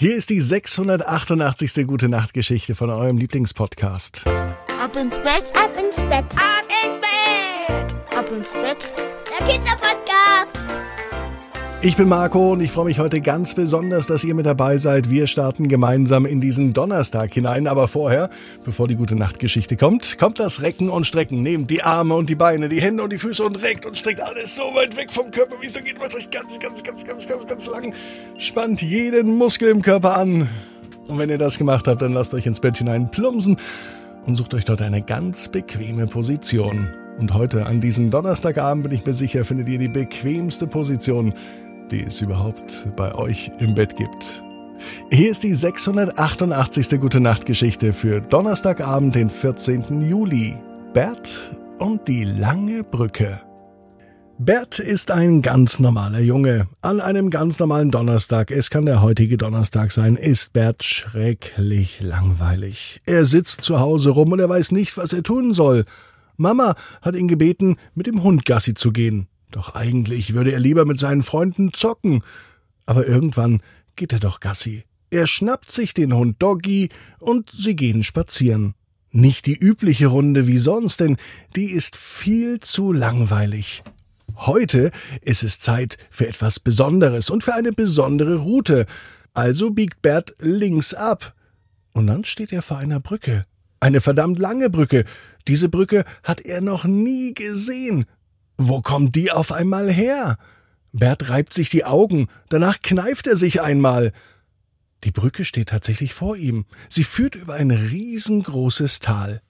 Hier ist die 688. Gute Nacht Geschichte von eurem Lieblingspodcast. Ab ins Bett, Ab ins Bett, ab ins Bett, ab ins Bett. der Kinderpodcast. Ich bin Marco und ich freue mich heute ganz besonders, dass ihr mit dabei seid. Wir starten gemeinsam in diesen Donnerstag hinein. Aber vorher, bevor die Gute Nacht Geschichte kommt, kommt das Recken und Strecken. Nehmt die Arme und die Beine, die Hände und die Füße und reckt und streckt alles so weit weg vom Körper, wie es so geht. Macht euch ganz, ganz, ganz, ganz, ganz, ganz lang. Spannt jeden Muskel im Körper an. Und wenn ihr das gemacht habt, dann lasst euch ins Bett hinein plumpsen und sucht euch dort eine ganz bequeme Position. Und heute an diesem Donnerstagabend bin ich mir sicher, findet ihr die bequemste Position, die es überhaupt bei euch im Bett gibt. Hier ist die 688. Gute Nacht Geschichte für Donnerstagabend, den 14. Juli. Bert und die lange Brücke. Bert ist ein ganz normaler Junge. An einem ganz normalen Donnerstag, es kann der heutige Donnerstag sein, ist Bert schrecklich langweilig. Er sitzt zu Hause rum und er weiß nicht, was er tun soll. Mama hat ihn gebeten, mit dem Hund Gassi zu gehen. Doch eigentlich würde er lieber mit seinen Freunden zocken. Aber irgendwann geht er doch Gassi. Er schnappt sich den Hund Doggy und sie gehen spazieren. Nicht die übliche Runde wie sonst, denn die ist viel zu langweilig. Heute ist es Zeit für etwas Besonderes und für eine besondere Route. Also biegt Bert links ab. Und dann steht er vor einer Brücke. Eine verdammt lange Brücke. Diese Brücke hat er noch nie gesehen. Wo kommt die auf einmal her? Bert reibt sich die Augen, danach kneift er sich einmal. Die Brücke steht tatsächlich vor ihm. Sie führt über ein riesengroßes Tal.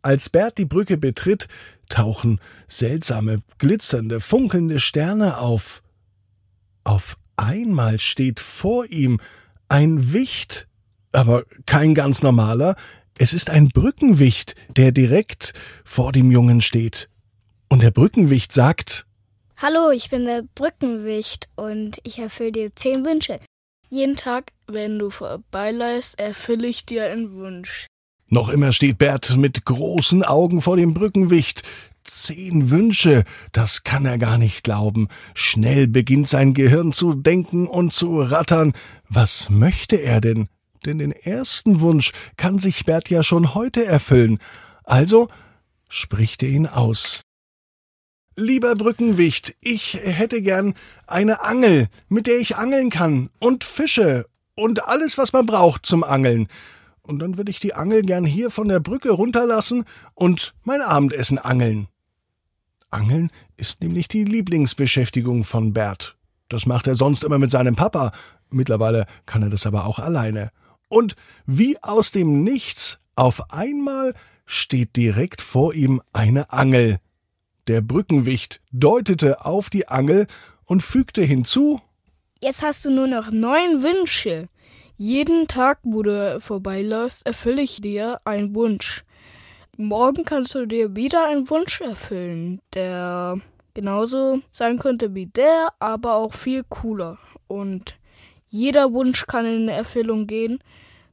Als Bert die Brücke betritt, tauchen seltsame, glitzernde, funkelnde Sterne auf. Auf einmal steht vor ihm ein Wicht, aber kein ganz normaler, es ist ein Brückenwicht, der direkt vor dem Jungen steht. Und der Brückenwicht sagt, Hallo, ich bin der Brückenwicht und ich erfülle dir zehn Wünsche. Jeden Tag, wenn du vorbeiläufst, erfülle ich dir einen Wunsch. noch immer steht Bert mit großen Augen vor dem Brückenwicht. Zehn Wünsche, das kann er gar nicht glauben. Schnell beginnt sein Gehirn zu denken und zu rattern. Was möchte er denn? Denn den ersten Wunsch kann sich Bert ja schon heute erfüllen. Also spricht er ihn aus. Lieber Brückenwicht, ich hätte gern eine Angel, mit der ich angeln kann, und Fische und alles, was man braucht zum Angeln. Und dann würde ich die Angel gern hier von der Brücke runterlassen und mein Abendessen angeln. Angeln ist nämlich die Lieblingsbeschäftigung von Bert. Das macht er sonst immer mit seinem Papa. Mittlerweile kann er das aber auch alleine. Und wie aus dem Nichts, auf einmal steht direkt vor ihm eine Angel. Der Brückenwicht deutete auf die Angel und fügte hinzu, Jetzt hast du nur noch neun Wünsche. Jeden Tag, wo du vorbeiläufst, erfülle ich dir einen Wunsch. Morgen kannst du dir wieder einen Wunsch erfüllen, der genauso sein könnte wie der, aber auch viel cooler. Und jeder Wunsch kann in Erfüllung gehen.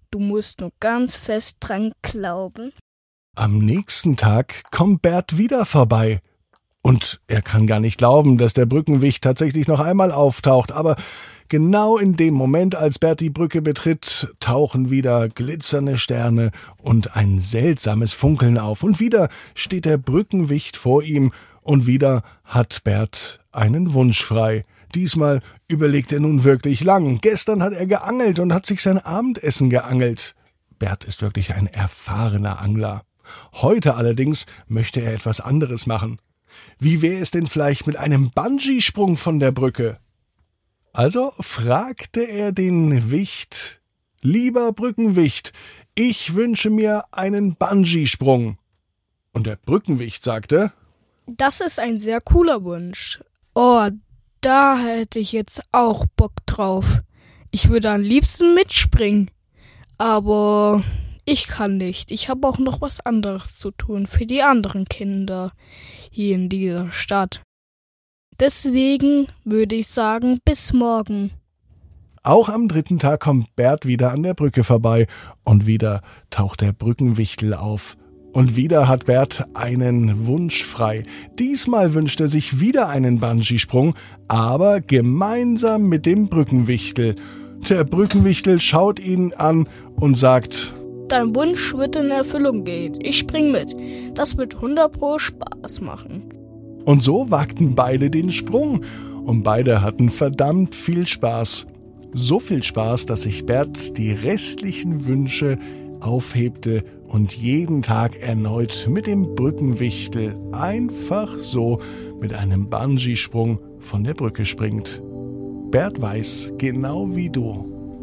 Du musst nur ganz fest dran glauben. Am nächsten Tag kommt Bert wieder vorbei. Und er kann gar nicht glauben, dass der Brückenwicht tatsächlich noch einmal auftaucht, aber genau in dem Moment, als Bert die Brücke betritt, tauchen wieder glitzernde Sterne und ein seltsames Funkeln auf, und wieder steht der Brückenwicht vor ihm, und wieder hat Bert einen Wunsch frei. Diesmal überlegt er nun wirklich lang. Gestern hat er geangelt und hat sich sein Abendessen geangelt. Bert ist wirklich ein erfahrener Angler. Heute allerdings möchte er etwas anderes machen. Wie wäre es denn vielleicht mit einem Bungee-Sprung von der Brücke? Also fragte er den Wicht, lieber Brückenwicht, ich wünsche mir einen Bungee-Sprung. Und der Brückenwicht sagte, Das ist ein sehr cooler Wunsch. Oh, da hätte ich jetzt auch Bock drauf. Ich würde am liebsten mitspringen. Aber ich kann nicht. Ich habe auch noch was anderes zu tun für die anderen Kinder hier in dieser Stadt. Deswegen würde ich sagen, bis morgen. Auch am dritten Tag kommt Bert wieder an der Brücke vorbei und wieder taucht der Brückenwichtel auf. Und wieder hat Bert einen Wunsch frei. Diesmal wünscht er sich wieder einen Bungee-Sprung, aber gemeinsam mit dem Brückenwichtel. Der Brückenwichtel schaut ihn an und sagt, Dein Wunsch wird in Erfüllung gehen. Ich spring mit. Das wird 100 pro Spaß machen. Und so wagten beide den Sprung. Und beide hatten verdammt viel Spaß. So viel Spaß, dass sich Bert die restlichen Wünsche aufhebte und jeden Tag erneut mit dem Brückenwichtel einfach so mit einem Bungee-Sprung von der Brücke springt. Bert weiß, genau wie du,